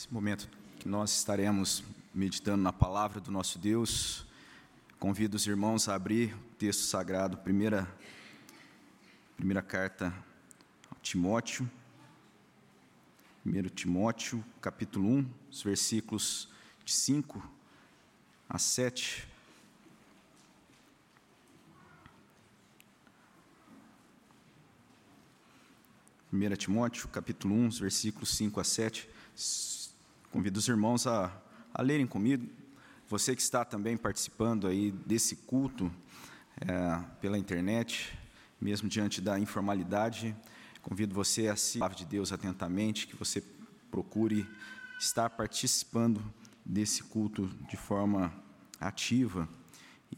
Esse momento que nós estaremos meditando na palavra do nosso Deus, convido os irmãos a abrir o texto sagrado, primeira, primeira carta a Timóteo, 1 Timóteo, capítulo 1, os versículos de 5 a 7. 1 Timóteo, capítulo 1, versículos 5 a 7. Convido os irmãos a, a lerem comigo. Você que está também participando aí desse culto é, pela internet, mesmo diante da informalidade, convido você a se palavra de Deus atentamente, que você procure estar participando desse culto de forma ativa.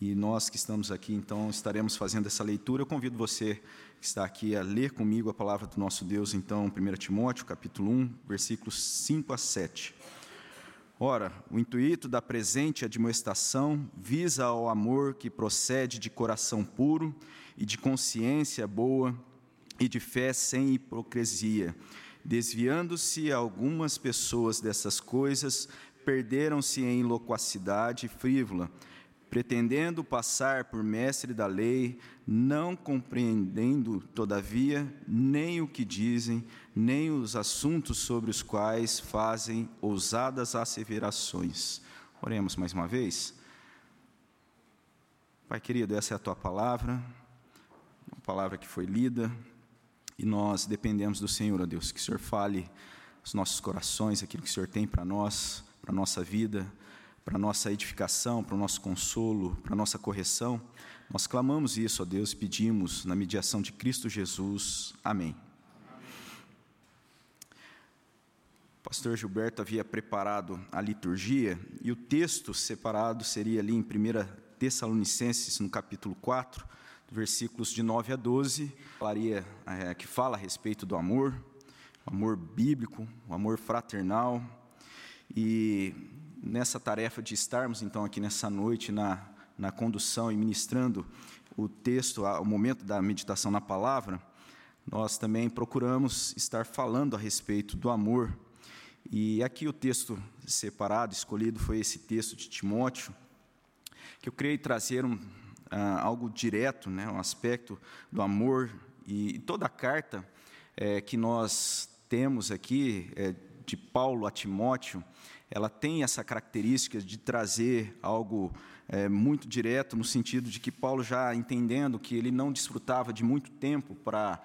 E nós que estamos aqui, então, estaremos fazendo essa leitura. Eu convido você que está aqui a ler comigo a palavra do nosso Deus, então, 1 Timóteo, capítulo 1, versículos 5 a 7. Ora, o intuito da presente admoestação visa ao amor que procede de coração puro e de consciência boa e de fé sem hipocrisia. Desviando-se algumas pessoas dessas coisas, perderam-se em loquacidade frívola pretendendo passar por mestre da lei, não compreendendo, todavia, nem o que dizem, nem os assuntos sobre os quais fazem ousadas asseverações. Oremos mais uma vez. Pai querido, essa é a tua palavra, uma palavra que foi lida, e nós dependemos do Senhor, ó Deus, que o Senhor fale os nossos corações, aquilo que o Senhor tem para nós, para a nossa vida para nossa edificação, para o nosso consolo, para nossa correção. Nós clamamos isso a Deus, pedimos na mediação de Cristo Jesus. Amém. O pastor Gilberto havia preparado a liturgia e o texto separado seria ali em 1 Tessalonicenses, no capítulo 4, versículos de 9 a 12, falaria, é, que fala a respeito do amor, o amor bíblico, o amor fraternal. E nessa tarefa de estarmos, então, aqui nessa noite na, na condução e ministrando o texto, o momento da meditação na palavra, nós também procuramos estar falando a respeito do amor. E aqui o texto separado, escolhido, foi esse texto de Timóteo, que eu creio trazer um, uh, algo direto, né, um aspecto do amor. E toda a carta é, que nós temos aqui, é, de Paulo a Timóteo, ela tem essa característica de trazer algo é, muito direto, no sentido de que Paulo, já entendendo que ele não desfrutava de muito tempo para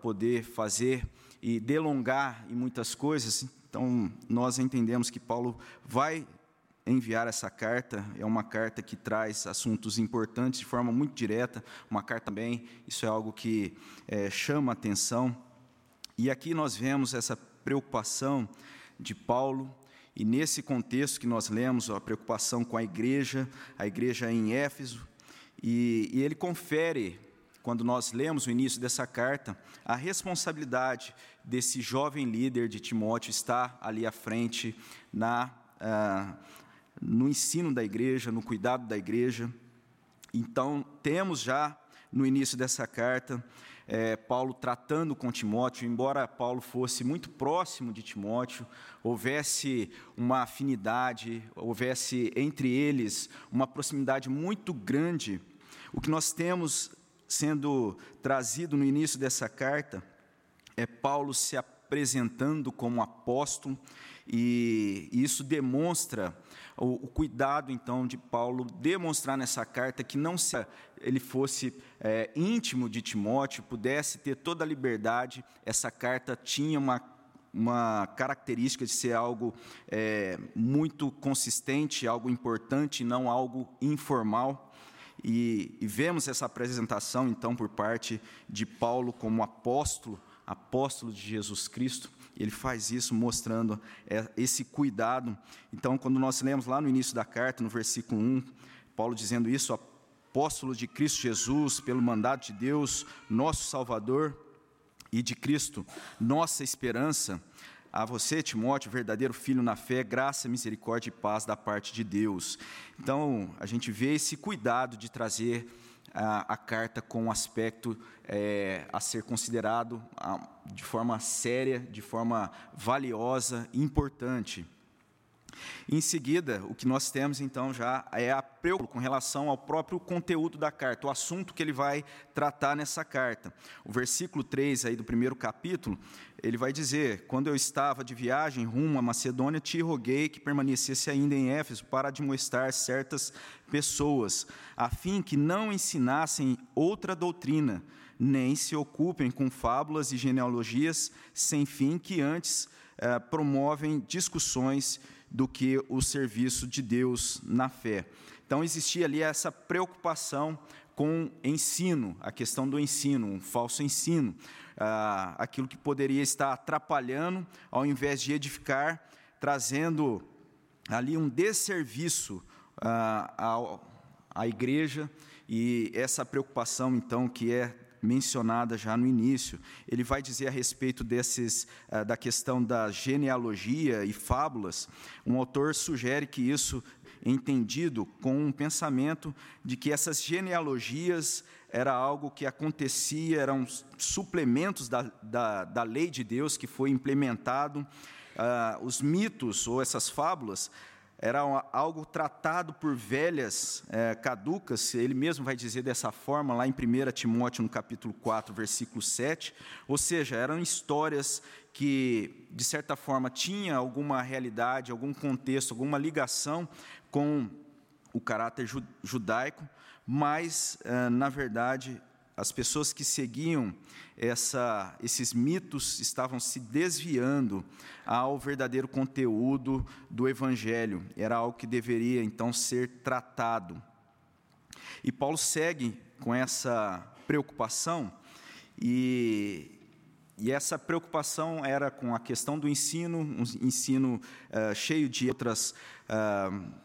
poder fazer e delongar em muitas coisas, então nós entendemos que Paulo vai enviar essa carta, é uma carta que traz assuntos importantes de forma muito direta, uma carta também, isso é algo que é, chama atenção. E aqui nós vemos essa preocupação de Paulo e nesse contexto que nós lemos, a preocupação com a igreja, a igreja em Éfeso, e, e ele confere, quando nós lemos o início dessa carta, a responsabilidade desse jovem líder de Timóteo estar ali à frente na, ah, no ensino da igreja, no cuidado da igreja. Então, temos já no início dessa carta é, Paulo tratando com Timóteo, embora Paulo fosse muito próximo de Timóteo, houvesse uma afinidade, houvesse entre eles uma proximidade muito grande. O que nós temos sendo trazido no início dessa carta é Paulo se apresentando como apóstolo, e isso demonstra o, o, cuidado, então, de Paulo demonstrar nessa carta que não se ele fosse é, íntimo de Timóteo, pudesse ter toda a liberdade, essa carta tinha uma, uma característica de ser algo é, muito consistente, algo importante, não algo informal. E, e vemos essa apresentação, então, por parte de Paulo como apóstolo, apóstolo de Jesus Cristo. Ele faz isso mostrando é, esse cuidado. Então, quando nós lemos lá no início da carta, no versículo 1, Paulo dizendo isso, apóstolo de Cristo Jesus, pelo mandato de Deus, nosso Salvador, e de Cristo, nossa esperança, a você, Timóteo, verdadeiro filho na fé, graça, misericórdia e paz da parte de Deus. Então, a gente vê esse cuidado de trazer a, a carta com um aspecto é, a ser considerado a, de forma séria, de forma valiosa, importante. Em seguida, o que nós temos então já é a preocupação com relação ao próprio conteúdo da carta, o assunto que ele vai tratar nessa carta. O versículo 3 aí do primeiro capítulo, ele vai dizer: Quando eu estava de viagem rumo à Macedônia, te roguei que permanecesse ainda em Éfeso para admoestar certas pessoas, a fim que não ensinassem outra doutrina, nem se ocupem com fábulas e genealogias sem fim que antes eh, promovem discussões do que o serviço de Deus na fé. Então existia ali essa preocupação com ensino, a questão do ensino, um falso ensino, ah, aquilo que poderia estar atrapalhando, ao invés de edificar, trazendo ali um desserviço ah, à igreja, e essa preocupação, então, que é mencionada já no início. Ele vai dizer a respeito desses, uh, da questão da genealogia e fábulas. Um autor sugere que isso é entendido com um pensamento de que essas genealogias era algo que acontecia, eram suplementos da, da, da lei de Deus que foi implementado. Uh, os mitos ou essas fábulas era algo tratado por velhas é, caducas, ele mesmo vai dizer dessa forma lá em 1 Timóteo, no capítulo 4, versículo 7, ou seja, eram histórias que, de certa forma, tinha alguma realidade, algum contexto, alguma ligação com o caráter judaico, mas, é, na verdade, as pessoas que seguiam essa, esses mitos estavam se desviando ao verdadeiro conteúdo do Evangelho. Era algo que deveria então ser tratado. E Paulo segue com essa preocupação, e, e essa preocupação era com a questão do ensino, um ensino uh, cheio de outras. Uh,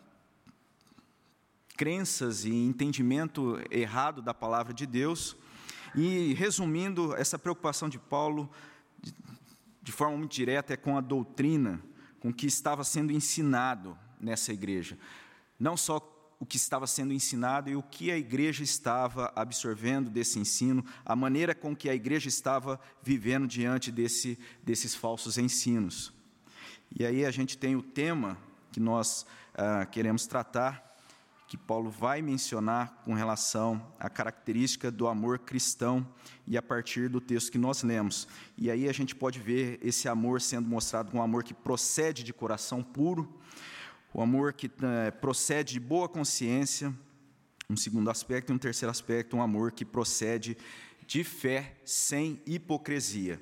crenças e entendimento errado da palavra de Deus. E, resumindo, essa preocupação de Paulo, de, forma muito direta, é com a doutrina, com que estava sendo ensinado nessa igreja. Não só o que estava sendo ensinado e o que a igreja estava absorvendo desse ensino, a maneira com que a igreja estava vivendo diante desse, desses falsos ensinos. E aí a gente tem o tema que nós ah, queremos tratar, que Paulo vai mencionar com relação à característica do amor cristão e a partir do texto que nós lemos. E aí a gente pode ver esse amor sendo mostrado como um amor que procede de coração puro, o amor que é, procede de boa consciência, um segundo aspecto, e um terceiro aspecto, um amor que procede de fé sem hipocrisia.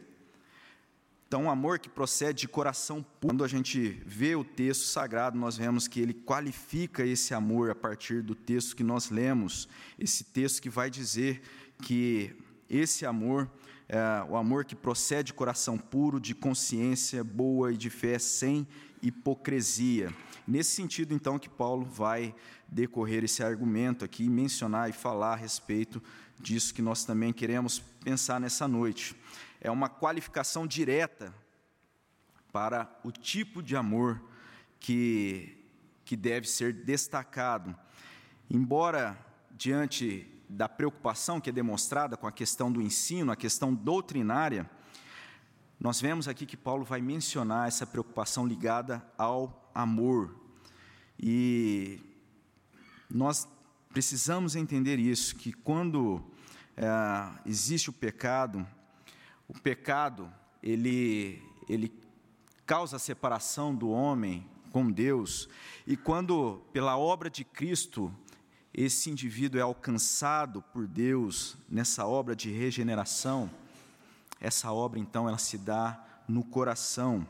Então, um amor que procede de coração puro. Quando a gente vê o texto sagrado, nós vemos que ele qualifica esse amor a partir do texto que nós lemos. Esse texto que vai dizer que esse amor é o amor que procede de coração puro, de consciência boa e de fé sem hipocrisia. Nesse sentido, então, que Paulo vai decorrer esse argumento aqui, mencionar e falar a respeito disso que nós também queremos pensar nessa noite é uma qualificação direta para o tipo de amor que, que deve ser destacado. Embora, diante da preocupação que é demonstrada com a questão do ensino, a questão doutrinária, nós vemos aqui que Paulo vai mencionar essa preocupação ligada ao amor. E nós precisamos entender isso, que quando é, existe o pecado, o pecado, ele, ele causa a separação do homem com Deus, e quando, pela obra de Cristo, esse indivíduo é alcançado por Deus nessa obra de regeneração, essa obra então ela se dá no coração.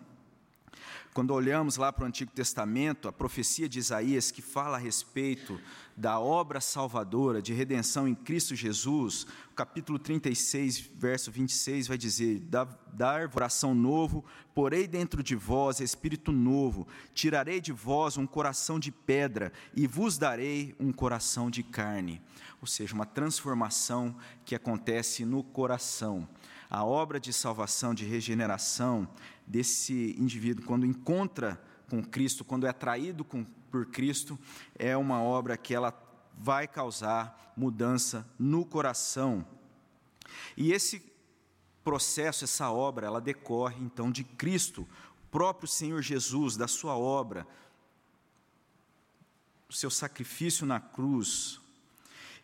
Quando olhamos lá para o Antigo Testamento, a profecia de Isaías que fala a respeito da obra salvadora de redenção em Cristo Jesus, capítulo 36, verso 26 vai dizer: Dar coração novo, porei dentro de vós espírito novo, tirarei de vós um coração de pedra e vos darei um coração de carne. Ou seja, uma transformação que acontece no coração. A obra de salvação, de regeneração desse indivíduo, quando encontra com Cristo, quando é atraído com, por Cristo, é uma obra que ela vai causar mudança no coração. E esse processo, essa obra, ela decorre então de Cristo, próprio Senhor Jesus, da sua obra, o seu sacrifício na cruz.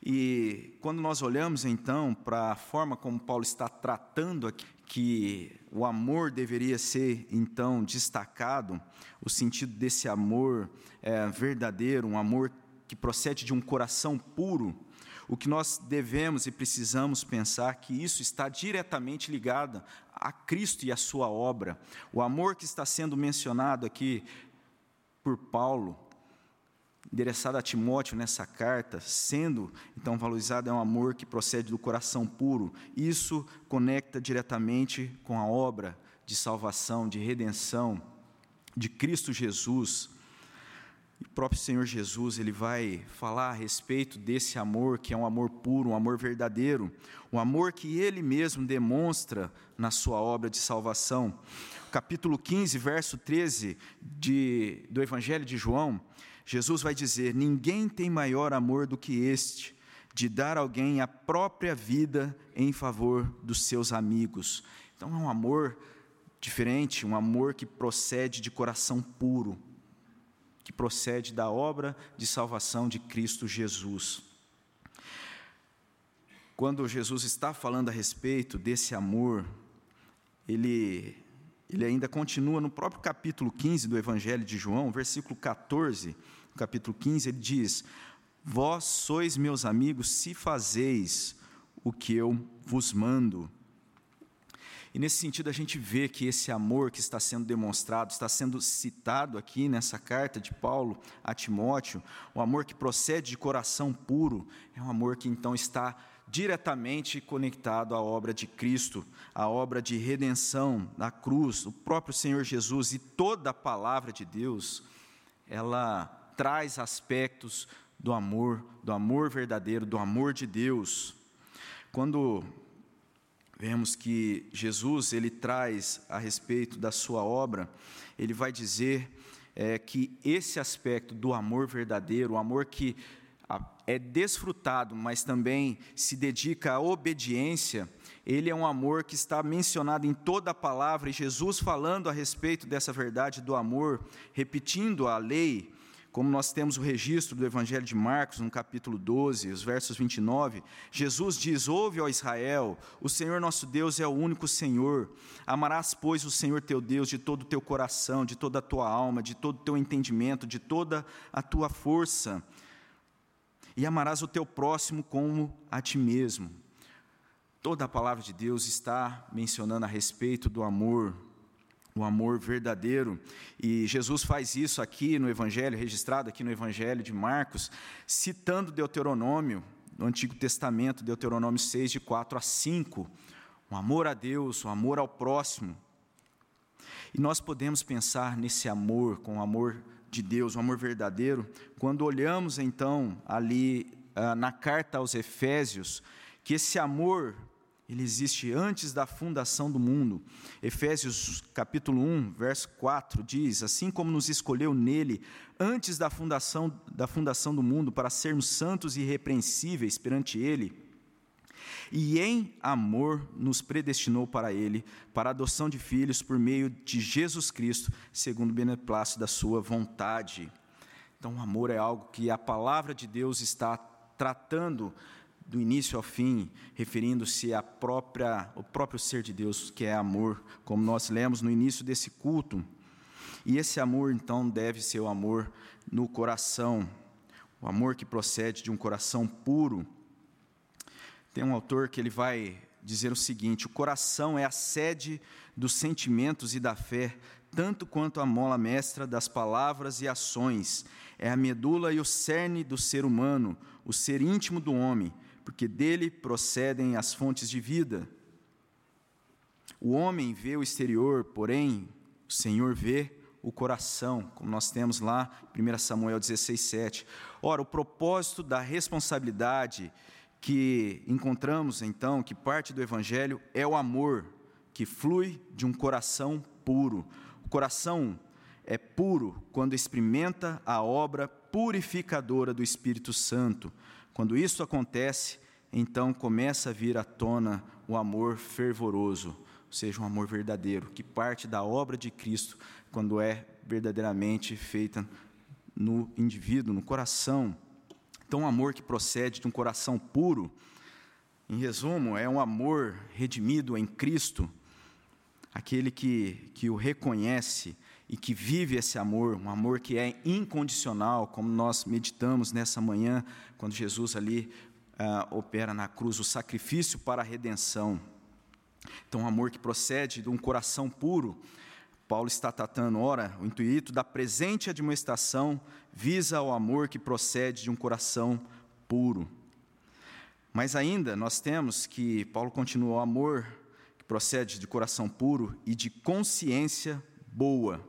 E quando nós olhamos então para a forma como Paulo está tratando aqui, que o amor deveria ser então destacado, o sentido desse amor é, verdadeiro, um amor que procede de um coração puro, o que nós devemos e precisamos pensar que isso está diretamente ligado a Cristo e a sua obra. O amor que está sendo mencionado aqui por Paulo, endereçado a Timóteo nessa carta, sendo então valorizado é um amor que procede do coração puro. Isso conecta diretamente com a obra de salvação, de redenção de Cristo Jesus. O próprio Senhor Jesus, ele vai falar a respeito desse amor, que é um amor puro, um amor verdadeiro, um amor que ele mesmo demonstra na sua obra de salvação. Capítulo 15, verso 13 de, do Evangelho de João, Jesus vai dizer: Ninguém tem maior amor do que este, de dar alguém a própria vida em favor dos seus amigos. Então é um amor diferente, um amor que procede de coração puro que procede da obra de salvação de Cristo Jesus. Quando Jesus está falando a respeito desse amor, ele, ele ainda continua no próprio capítulo 15 do Evangelho de João, versículo 14, capítulo 15, ele diz: Vós sois meus amigos se fazeis o que eu vos mando. E nesse sentido, a gente vê que esse amor que está sendo demonstrado, está sendo citado aqui nessa carta de Paulo a Timóteo, o amor que procede de coração puro, é um amor que então está diretamente conectado à obra de Cristo, à obra de redenção na cruz, o próprio Senhor Jesus e toda a palavra de Deus, ela traz aspectos do amor, do amor verdadeiro, do amor de Deus. Quando vemos que Jesus ele traz a respeito da sua obra, ele vai dizer é, que esse aspecto do amor verdadeiro, o amor que é desfrutado, mas também se dedica à obediência, ele é um amor que está mencionado em toda a palavra, e Jesus falando a respeito dessa verdade do amor, repetindo a lei, como nós temos o registro do Evangelho de Marcos, no capítulo 12, os versos 29, Jesus diz: Ouve, ó Israel, o Senhor nosso Deus é o único Senhor. Amarás, pois, o Senhor teu Deus de todo o teu coração, de toda a tua alma, de todo o teu entendimento, de toda a tua força. E amarás o teu próximo como a ti mesmo. Toda a palavra de Deus está mencionando a respeito do amor o amor verdadeiro. E Jesus faz isso aqui no Evangelho, registrado aqui no Evangelho de Marcos, citando Deuteronômio, no Antigo Testamento, Deuteronômio 6, de 4 a 5. O amor a Deus, o amor ao próximo. E nós podemos pensar nesse amor, com amor de Deus, o amor verdadeiro, quando olhamos então ali ah, na carta aos Efésios, que esse amor ele existe antes da fundação do mundo. Efésios capítulo 1, verso 4 diz: Assim como nos escolheu nele antes da fundação da fundação do mundo para sermos santos e irrepreensíveis perante ele, e em amor nos predestinou para ele, para a adoção de filhos por meio de Jesus Cristo, segundo o beneplácito da sua vontade. Então, o amor é algo que a palavra de Deus está tratando do início ao fim, referindo-se à própria, ao próprio ser de Deus, que é amor, como nós lemos no início desse culto. E esse amor, então, deve ser o amor no coração, o amor que procede de um coração puro. Tem um autor que ele vai dizer o seguinte: o coração é a sede dos sentimentos e da fé, tanto quanto a mola mestra das palavras e ações. É a medula e o cerne do ser humano, o ser íntimo do homem porque dele procedem as fontes de vida. O homem vê o exterior, porém, o Senhor vê o coração, como nós temos lá, 1 Samuel 16, 7. Ora, o propósito da responsabilidade que encontramos, então, que parte do Evangelho, é o amor que flui de um coração puro. O coração é puro quando experimenta a obra purificadora do Espírito Santo. Quando isso acontece, então começa a vir à tona o amor fervoroso, ou seja, um amor verdadeiro, que parte da obra de Cristo, quando é verdadeiramente feita no indivíduo, no coração. Então, um amor que procede de um coração puro, em resumo, é um amor redimido em Cristo, aquele que, que o reconhece e que vive esse amor, um amor que é incondicional, como nós meditamos nessa manhã, quando Jesus ali uh, opera na cruz o sacrifício para a redenção. Então, um amor que procede de um coração puro. Paulo está tratando, ora, o intuito da presente admoestação visa o amor que procede de um coração puro. Mas ainda nós temos que Paulo continua o amor que procede de coração puro e de consciência boa.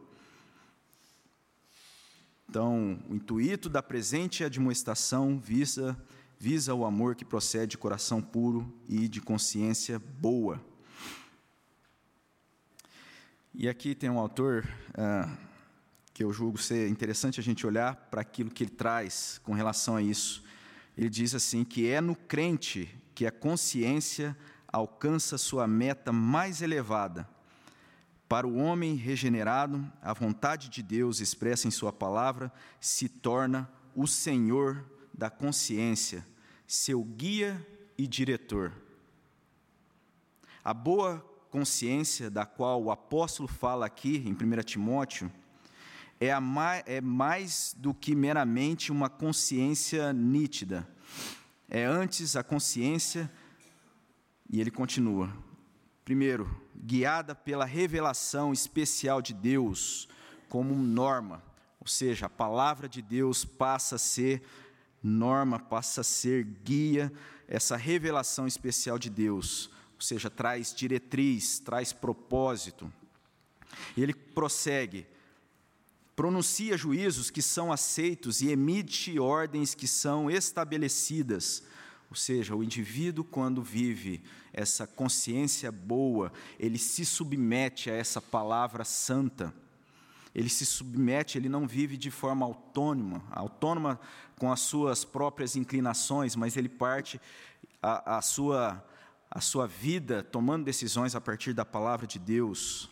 Então, o intuito da presente admoestação visa, visa o amor que procede de coração puro e de consciência boa. E aqui tem um autor ah, que eu julgo ser interessante a gente olhar para aquilo que ele traz com relação a isso. Ele diz assim: que é no crente que a consciência alcança sua meta mais elevada. Para o homem regenerado, a vontade de Deus expressa em Sua palavra se torna o Senhor da consciência, seu guia e diretor. A boa consciência da qual o apóstolo fala aqui em 1 Timóteo é, mais, é mais do que meramente uma consciência nítida. É antes a consciência, e ele continua. Primeiro, guiada pela revelação especial de Deus como norma, ou seja, a palavra de Deus passa a ser norma, passa a ser guia, essa revelação especial de Deus seja, traz diretriz, traz propósito. E ele prossegue, pronuncia juízos que são aceitos e emite ordens que são estabelecidas. Ou seja, o indivíduo, quando vive essa consciência boa, ele se submete a essa palavra santa. Ele se submete, ele não vive de forma autônoma, autônoma com as suas próprias inclinações, mas ele parte a, a sua a sua vida tomando decisões a partir da palavra de Deus.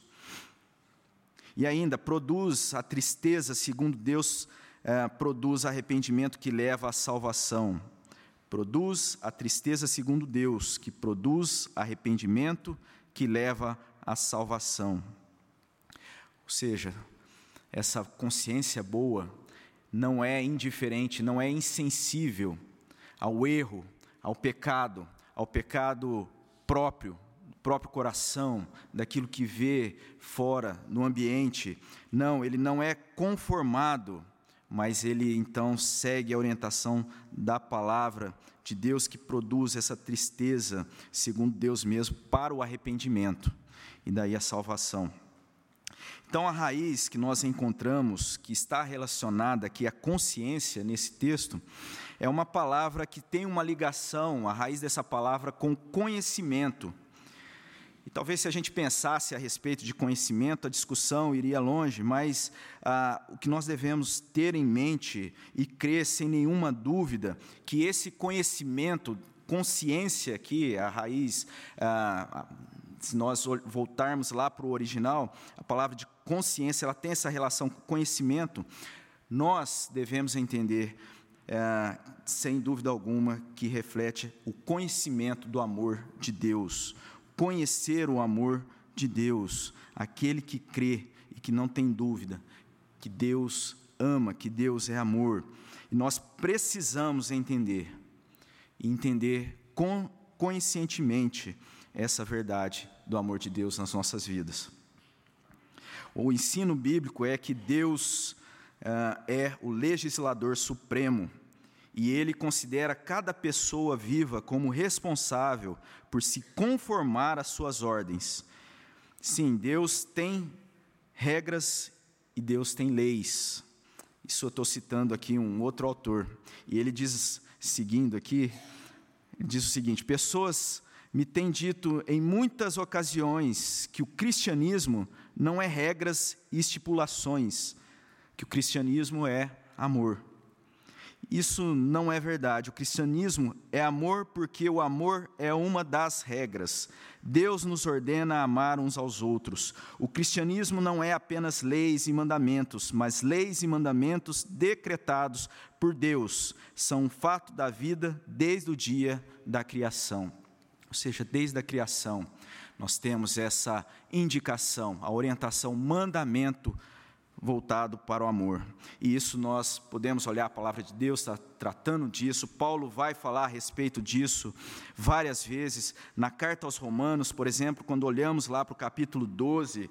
E ainda, produz a tristeza, segundo Deus, é, produz arrependimento que leva à salvação. Produz a tristeza, segundo Deus, que produz arrependimento que leva à salvação. Ou seja, essa consciência boa não é indiferente, não é insensível ao erro, ao pecado, ao pecado próprio, próprio coração, daquilo que vê fora, no ambiente. Não, ele não é conformado, mas ele então segue a orientação da palavra de Deus que produz essa tristeza, segundo Deus mesmo, para o arrependimento e daí a salvação. Então, a raiz que nós encontramos, que está relacionada aqui à consciência nesse texto, é uma palavra que tem uma ligação, a raiz dessa palavra, com conhecimento. E talvez se a gente pensasse a respeito de conhecimento, a discussão iria longe, mas ah, o que nós devemos ter em mente e crer sem nenhuma dúvida que esse conhecimento, consciência aqui, a raiz, ah, se nós voltarmos lá para o original, a palavra de consciência, ela tem essa relação com conhecimento, nós devemos entender é, sem dúvida alguma, que reflete o conhecimento do amor de Deus. Conhecer o amor de Deus, aquele que crê e que não tem dúvida que Deus ama, que Deus é amor. E nós precisamos entender, entender conscientemente essa verdade do amor de Deus nas nossas vidas. O ensino bíblico é que Deus uh, é o legislador supremo e ele considera cada pessoa viva como responsável por se conformar às suas ordens. Sim, Deus tem regras e Deus tem leis. Isso eu estou citando aqui um outro autor. E ele diz, seguindo aqui, diz o seguinte: Pessoas me têm dito em muitas ocasiões que o cristianismo não é regras e estipulações, que o cristianismo é amor. isso não é verdade. O cristianismo é amor porque o amor é uma das regras. Deus nos ordena a amar uns aos outros. O cristianismo não é apenas leis e mandamentos, mas leis e mandamentos decretados por Deus. São um fato da vida desde o dia da criação. Ou seja, desde a criação, nós temos essa indicação, a orientação, mandamento voltado para o amor. E isso nós podemos olhar a palavra de Deus está tratando disso. Paulo vai falar a respeito disso várias vezes na carta aos Romanos, por exemplo, quando olhamos lá para o capítulo 12,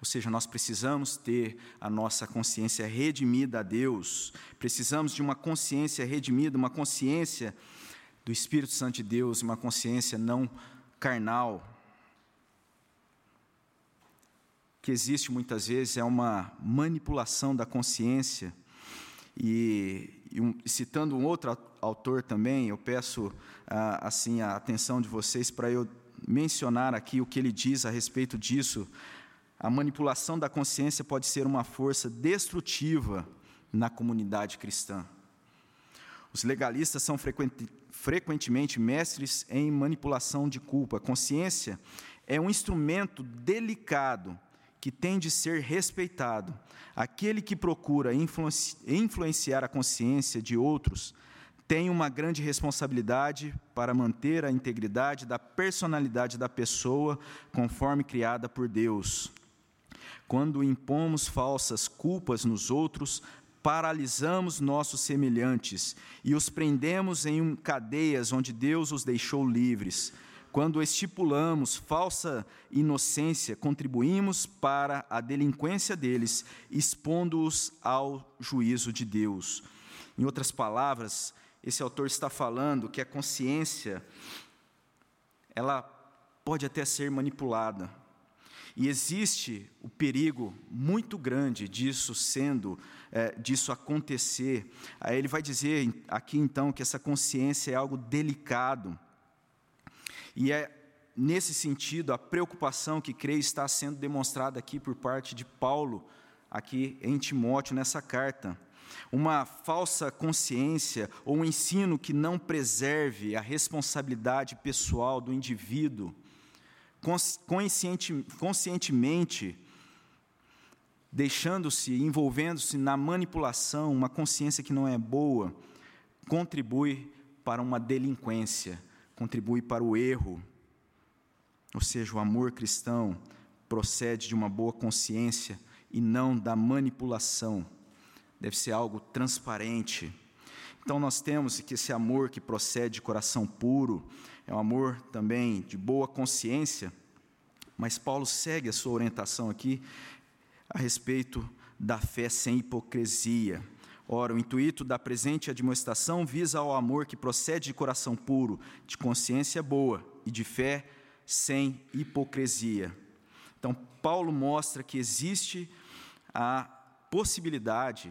Ou seja, nós precisamos ter a nossa consciência redimida a Deus, precisamos de uma consciência redimida, uma consciência do Espírito Santo de Deus, uma consciência não carnal. Que existe muitas vezes é uma manipulação da consciência. E, e um, citando um outro autor também, eu peço ah, assim a atenção de vocês para eu mencionar aqui o que ele diz a respeito disso a manipulação da consciência pode ser uma força destrutiva na comunidade cristã. Os legalistas são frequentemente mestres em manipulação de culpa. A consciência é um instrumento delicado que tem de ser respeitado. Aquele que procura influenciar a consciência de outros tem uma grande responsabilidade para manter a integridade da personalidade da pessoa conforme criada por Deus. Quando impomos falsas culpas nos outros, paralisamos nossos semelhantes e os prendemos em cadeias onde Deus os deixou livres. Quando estipulamos falsa inocência, contribuímos para a delinquência deles, expondo-os ao juízo de Deus. Em outras palavras, esse autor está falando que a consciência ela pode até ser manipulada, e existe o perigo muito grande disso sendo, é, disso acontecer. Aí ele vai dizer aqui então que essa consciência é algo delicado. E é nesse sentido a preocupação que creio está sendo demonstrada aqui por parte de Paulo, aqui em Timóteo, nessa carta. Uma falsa consciência ou um ensino que não preserve a responsabilidade pessoal do indivíduo consciente, conscientemente deixando-se, envolvendo-se na manipulação, uma consciência que não é boa, contribui para uma delinquência, contribui para o erro. Ou seja, o amor cristão procede de uma boa consciência e não da manipulação. Deve ser algo transparente. Então nós temos que esse amor que procede de coração puro, é um amor também de boa consciência, mas Paulo segue a sua orientação aqui a respeito da fé sem hipocrisia. Ora, o intuito da presente admoestação visa ao amor que procede de coração puro, de consciência boa e de fé sem hipocrisia. Então, Paulo mostra que existe a possibilidade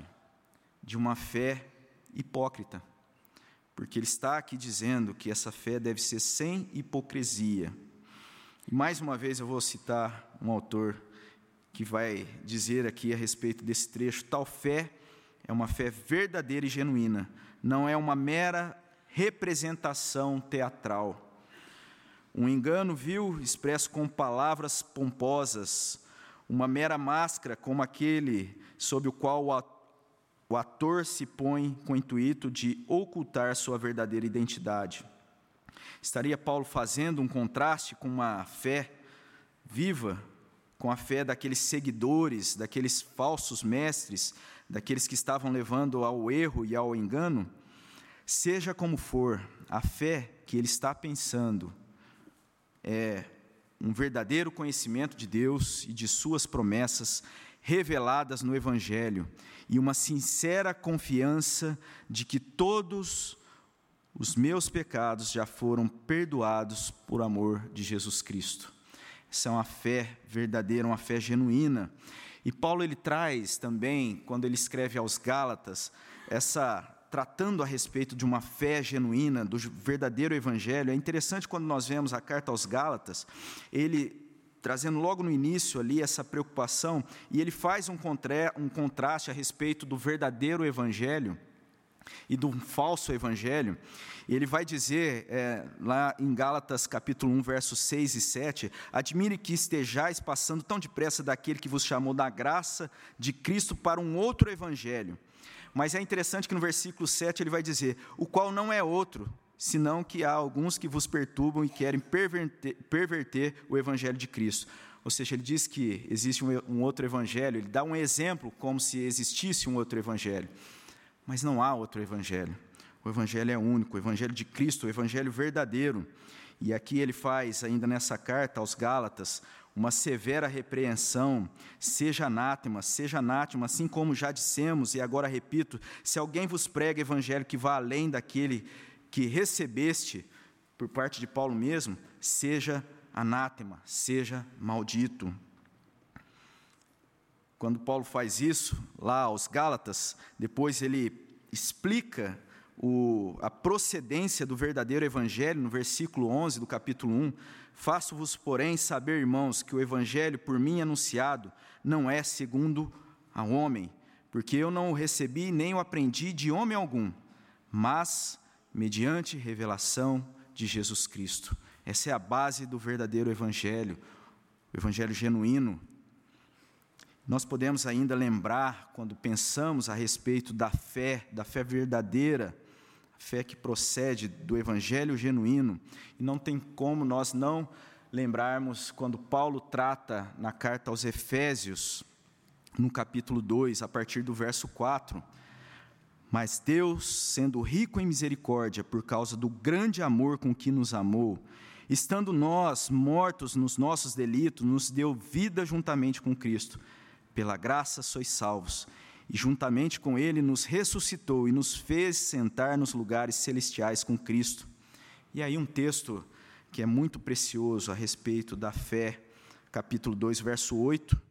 de uma fé hipócrita porque ele está aqui dizendo que essa fé deve ser sem hipocrisia. E mais uma vez eu vou citar um autor que vai dizer aqui a respeito desse trecho: tal fé é uma fé verdadeira e genuína, não é uma mera representação teatral. Um engano vil expresso com palavras pomposas, uma mera máscara como aquele sob o qual o o ator se põe com o intuito de ocultar sua verdadeira identidade. Estaria Paulo fazendo um contraste com uma fé viva, com a fé daqueles seguidores, daqueles falsos mestres, daqueles que estavam levando ao erro e ao engano? Seja como for, a fé que ele está pensando é um verdadeiro conhecimento de Deus e de suas promessas reveladas no Evangelho e uma sincera confiança de que todos os meus pecados já foram perdoados por amor de Jesus Cristo. essa é uma fé verdadeira, uma fé genuína. E Paulo ele traz também, quando ele escreve aos Gálatas, essa tratando a respeito de uma fé genuína, do verdadeiro evangelho. É interessante quando nós vemos a carta aos Gálatas, ele trazendo logo no início ali essa preocupação, e ele faz um, um contraste a respeito do verdadeiro evangelho e do falso evangelho. Ele vai dizer, é, lá em Gálatas capítulo 1, versos 6 e 7, admire que estejais passando tão depressa daquele que vos chamou da graça de Cristo para um outro evangelho. Mas é interessante que no versículo 7 ele vai dizer, o qual não é outro, senão que há alguns que vos perturbam e querem perverter, perverter o evangelho de Cristo. Ou seja, ele diz que existe um, outro evangelho, ele dá um exemplo como se existisse um outro evangelho. Mas não há outro evangelho. O evangelho é único, o evangelho de Cristo, o evangelho verdadeiro. E aqui ele faz, ainda nessa carta aos Gálatas, uma severa repreensão, seja anátema, seja anátema, assim como já dissemos, e agora repito: se alguém vos prega evangelho que vá além daquele que recebeste por parte de Paulo mesmo, seja anátema, seja maldito. Quando Paulo faz isso, lá aos Gálatas, depois ele explica o, a procedência do verdadeiro evangelho, no versículo 11 do capítulo 1, faço-vos, porém, saber, irmãos, que o evangelho por mim anunciado não é segundo a homem, porque eu não o recebi nem o aprendi de homem algum, mas mediante revelação de Jesus Cristo. Essa é a base do verdadeiro evangelho, o evangelho genuíno, nós podemos ainda lembrar, quando pensamos a respeito da fé, da fé verdadeira, a fé que procede do Evangelho genuíno, e não tem como nós não lembrarmos quando Paulo trata na carta aos Efésios, no capítulo 2, a partir do verso 4. Mas Deus, sendo rico em misericórdia, por causa do grande amor com que nos amou, estando nós mortos nos nossos delitos, nos deu vida juntamente com Cristo. Pela graça sois salvos, e juntamente com Ele nos ressuscitou e nos fez sentar nos lugares celestiais com Cristo. E aí, um texto que é muito precioso a respeito da fé, capítulo 2, verso 8,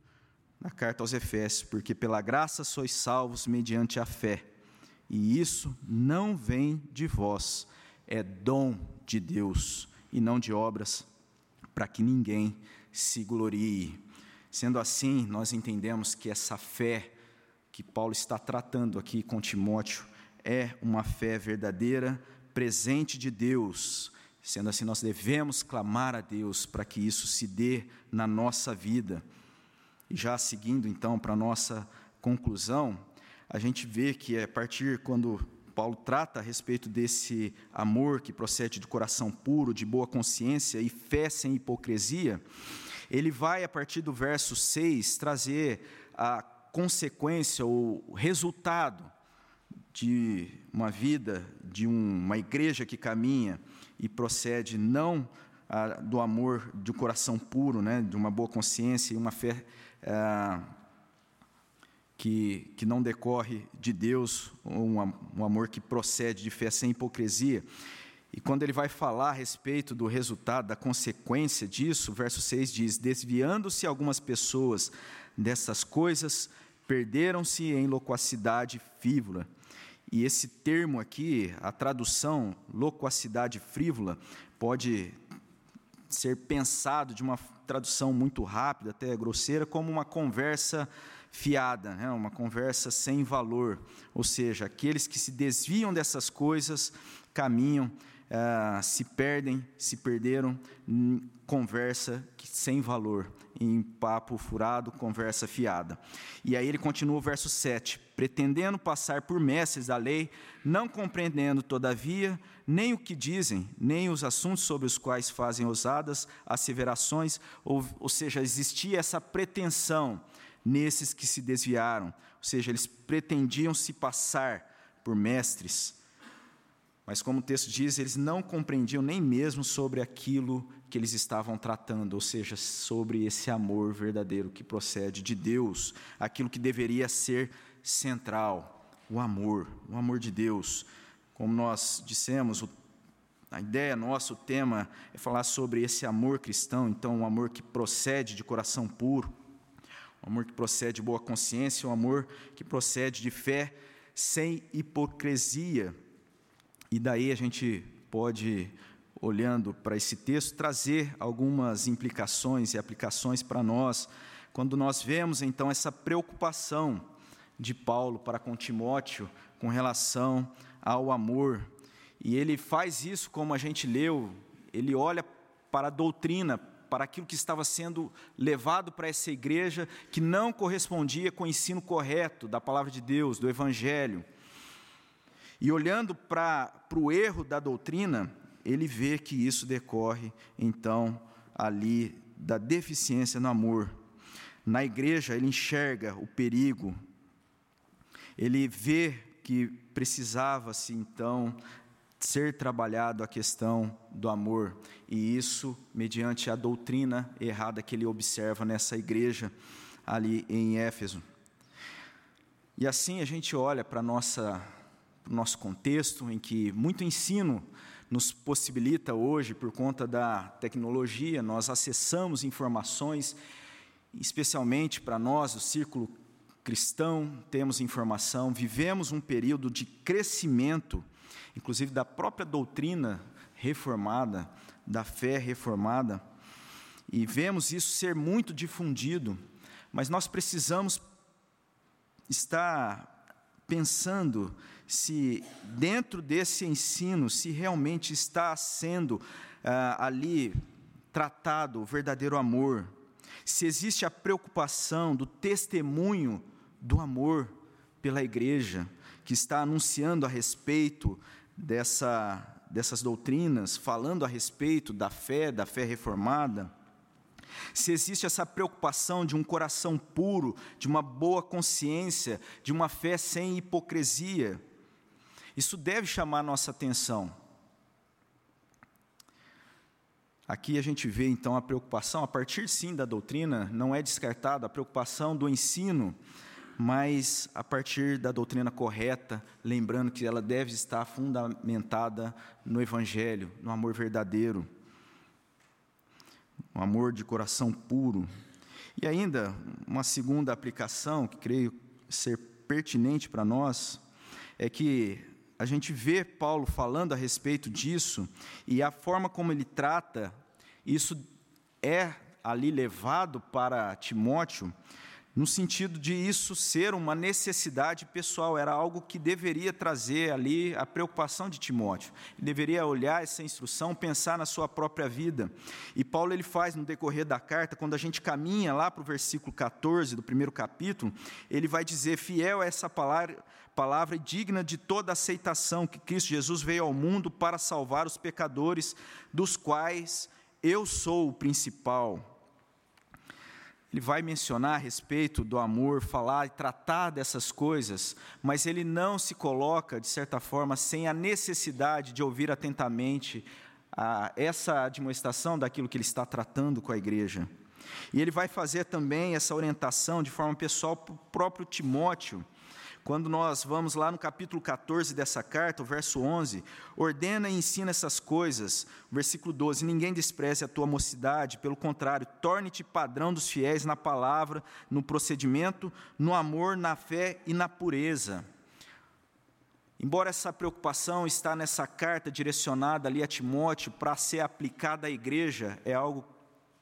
na carta aos Efésios: Porque pela graça sois salvos mediante a fé, e isso não vem de vós, é dom de Deus, e não de obras, para que ninguém se glorie. Sendo assim, nós entendemos que essa fé que Paulo está tratando aqui com Timóteo é uma fé verdadeira, presente de Deus. Sendo assim, nós devemos clamar a Deus para que isso se dê na nossa vida. E já seguindo então para a nossa conclusão, a gente vê que a partir quando Paulo trata a respeito desse amor que procede do coração puro, de boa consciência e fé sem hipocrisia, ele vai, a partir do verso 6, trazer a consequência, o resultado de uma vida, de uma igreja que caminha e procede não ah, do amor um coração puro, né, de uma boa consciência e uma fé ah, que, que não decorre de Deus, um, um amor que procede de fé sem hipocrisia. E quando ele vai falar a respeito do resultado, da consequência disso, verso 6 diz: Desviando-se algumas pessoas dessas coisas, perderam-se em loquacidade frívola. E esse termo aqui, a tradução loquacidade frívola, pode ser pensado de uma tradução muito rápida, até grosseira, como uma conversa fiada, né? uma conversa sem valor. Ou seja, aqueles que se desviam dessas coisas caminham ah, se perdem, se perderam conversa sem valor, em papo furado, conversa fiada. E aí ele continua o verso 7: pretendendo passar por mestres da lei, não compreendendo, todavia, nem o que dizem, nem os assuntos sobre os quais fazem ousadas asseverações, ou, ou seja, existia essa pretensão nesses que se desviaram, ou seja, eles pretendiam se passar por mestres. Mas, como o texto diz, eles não compreendiam nem mesmo sobre aquilo que eles estavam tratando, ou seja, sobre esse amor verdadeiro que procede de Deus, aquilo que deveria ser central, o amor, o amor de Deus. Como nós dissemos, A ideia nossa, o tema, é falar sobre esse amor cristão, então, um amor que procede de coração puro, um amor que procede de boa consciência, um amor que procede de fé sem hipocrisia. E daí a gente pode, olhando para esse texto, trazer algumas implicações e aplicações para nós, quando nós vemos então essa preocupação de Paulo para com Timóteo com relação ao amor e ele faz isso, como a gente leu, ele olha para a doutrina, para aquilo que estava sendo levado para essa igreja, que não correspondia com o ensino correto da palavra de Deus, do Evangelho. E olhando para, para o erro da doutrina, ele vê que isso decorre, então, ali da deficiência no amor. Na igreja, ele enxerga o perigo, ele vê que precisava-se, então, ser trabalhado a questão do amor, e isso mediante a doutrina errada que ele observa nessa igreja ali em Éfeso. E assim a gente olha para nossa o nosso contexto em que muito ensino nos possibilita hoje por conta da tecnologia, nós acessamos informações, especialmente para nós, o círculo cristão, temos informação, vivemos um período de crescimento inclusive da própria doutrina reformada, da fé reformada, e vemos isso ser muito difundido, mas nós precisamos estar pensando se dentro desse ensino, se realmente está sendo ah, ali tratado o verdadeiro amor, se existe a preocupação do testemunho do amor pela igreja, que está anunciando a respeito dessa, dessas doutrinas, falando a respeito da fé, da fé reformada, se existe essa preocupação de um coração puro, de uma boa consciência, de uma fé sem hipocrisia, isso deve chamar nossa atenção. Aqui a gente vê então a preocupação, a partir sim da doutrina, não é descartada a preocupação do ensino mas a partir da doutrina correta, lembrando que ela deve estar fundamentada no Evangelho, no amor verdadeiro, um amor de coração puro. E ainda, uma segunda aplicação que creio ser pertinente para nós, é que a gente vê Paulo falando a respeito disso, e a forma como ele trata, isso é ali levado para Timóteo, no sentido de isso ser uma necessidade pessoal, era algo que deveria trazer ali a preocupação de Timóteo. Ele deveria olhar essa instrução, pensar na sua própria vida. E Paulo ele faz no decorrer da carta, quando a gente caminha lá para o versículo 14 do primeiro capítulo, ele vai dizer: "Fiel é essa palavra, palavra digna de toda aceitação que Cristo Jesus veio ao mundo para salvar os pecadores, dos quais eu sou o principal." Ele vai mencionar a respeito do amor, falar e tratar dessas coisas, mas ele não se coloca, de certa forma, sem a necessidade de ouvir atentamente a, essa admoestação daquilo que ele está tratando com a igreja. E ele vai fazer também essa orientação de forma pessoal para o próprio Timóteo, quando nós vamos lá no capítulo 14 dessa carta, o verso 11, ordena e ensina essas coisas. Versículo 12: Ninguém despreze a tua mocidade, pelo contrário, torne-te padrão dos fiéis na palavra, no procedimento, no amor, na fé e na pureza. Embora essa preocupação está nessa carta direcionada ali a Timóteo para ser aplicada à igreja, é algo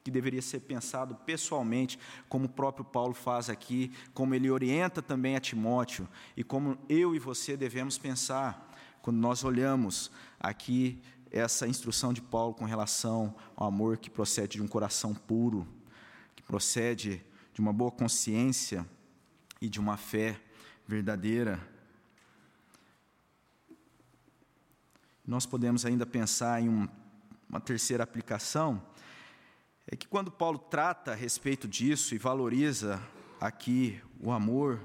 que deveria ser pensado pessoalmente, como o próprio Paulo faz aqui, como ele orienta também a Timóteo, e como eu e você devemos pensar quando nós olhamos aqui essa instrução de Paulo com relação ao amor que procede de um coração puro, que procede de uma boa consciência e de uma fé verdadeira. Nós podemos ainda pensar em um, uma terceira aplicação é que quando Paulo trata a respeito disso e valoriza aqui o amor,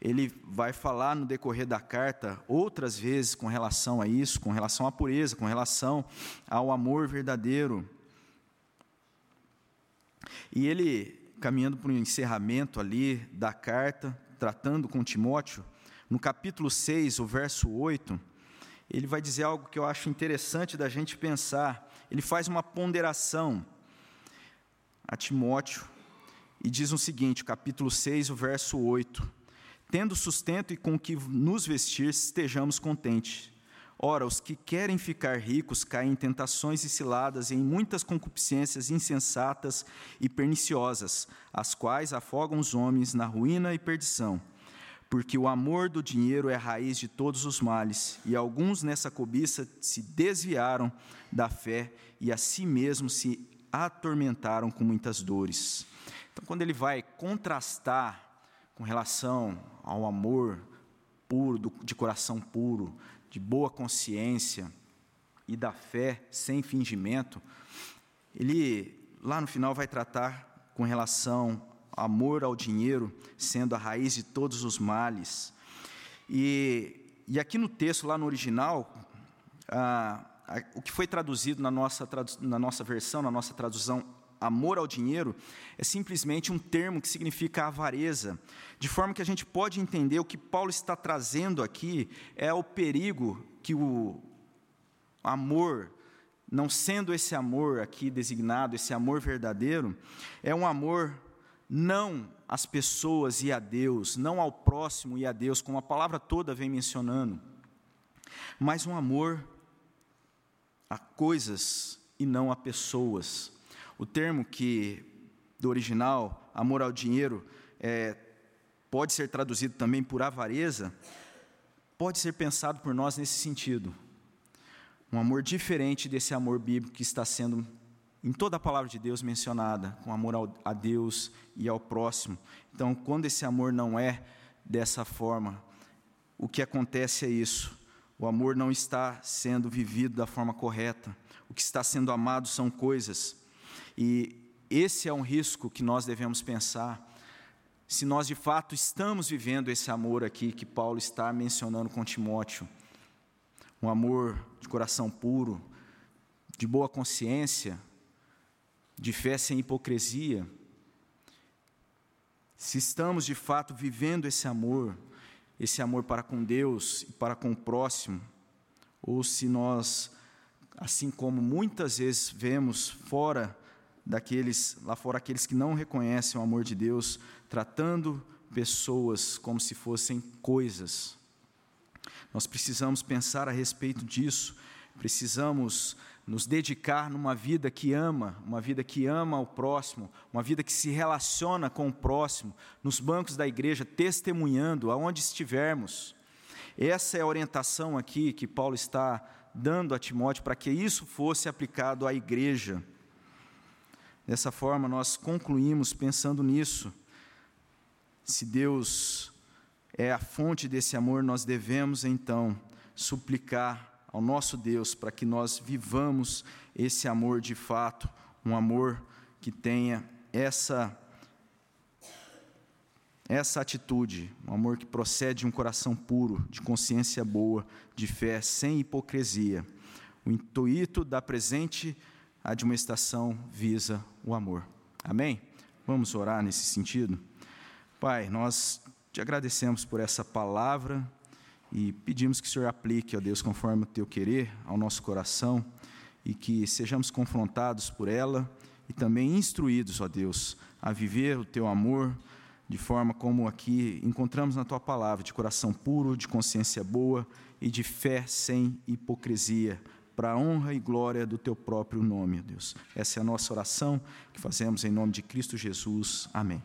ele vai falar no decorrer da carta outras vezes com relação a isso, com relação à pureza, com relação ao amor verdadeiro. E ele, caminhando para o encerramento ali da carta, tratando com Timóteo, no capítulo 6, o verso 8, ele vai dizer algo que eu acho interessante da gente pensar. Ele faz uma ponderação a Timóteo e diz o seguinte, capítulo 6, o verso 8: Tendo sustento e com que nos vestir, estejamos contentes. Ora, os que querem ficar ricos caem em tentações e ciladas e em muitas concupiscências insensatas e perniciosas, as quais afogam os homens na ruína e perdição porque o amor do dinheiro é a raiz de todos os males, e alguns nessa cobiça se desviaram da fé e a si mesmos se atormentaram com muitas dores. Então, quando ele vai contrastar com relação ao amor puro, de coração puro, de boa consciência e da fé sem fingimento, ele lá no final vai tratar com relação amor ao dinheiro sendo a raiz de todos os males. E, e aqui no texto, lá no original, ah, o que foi traduzido na nossa, na nossa versão, na nossa tradução, amor ao dinheiro, é simplesmente um termo que significa avareza, de forma que a gente pode entender o que Paulo está trazendo aqui é o perigo que o amor, não sendo esse amor aqui designado, esse amor verdadeiro, é um amor não às pessoas e a Deus, não ao próximo e a Deus, como a palavra toda vem mencionando, mas um amor a coisas e não a pessoas. O termo que, do original, amor ao dinheiro, é, pode ser traduzido também por avareza, pode ser pensado por nós nesse sentido. Um amor diferente desse amor bíblico que está sendo em toda a palavra de Deus mencionada, com amor ao, a Deus e ao próximo. Então, quando esse amor não é dessa forma, o que acontece é isso: o amor não está sendo vivido da forma correta, o que está sendo amado são coisas, e esse é um risco que nós devemos pensar. Se nós de fato estamos vivendo esse amor aqui que Paulo está mencionando com Timóteo, um amor de coração puro, de boa consciência, de fé sem hipocrisia, se estamos de fato vivendo esse amor, esse amor para com Deus e para com o próximo, ou se nós, assim como muitas vezes vemos fora daqueles, lá fora aqueles que não reconhecem o amor de Deus, tratando pessoas como se fossem coisas. Nós precisamos pensar a respeito disso, precisamos nos dedicar numa vida que ama, uma vida que ama o próximo, uma vida que se relaciona com o próximo, nos bancos da igreja, testemunhando aonde estivermos. Essa é a orientação aqui que Paulo está dando a Timóteo para que isso fosse aplicado à igreja. Dessa forma, nós concluímos pensando nisso. Se Deus é a fonte desse amor, nós devemos então suplicar ao nosso Deus para que nós vivamos esse amor de fato, um amor que tenha essa essa atitude, um amor que procede de um coração puro, de consciência boa, de fé sem hipocrisia. O intuito da presente admoestação visa o amor. Amém? Vamos orar nesse sentido? Pai, nós te agradecemos por essa palavra e pedimos que o Senhor aplique, ó Deus, conforme o teu querer ao nosso coração e que sejamos confrontados por ela e também instruídos, ó Deus, a viver o teu amor de forma como aqui encontramos na tua palavra, de coração puro, de consciência boa e de fé sem hipocrisia, para a honra e glória do teu próprio nome, ó Deus. Essa é a nossa oração que fazemos em nome de Cristo Jesus. Amém.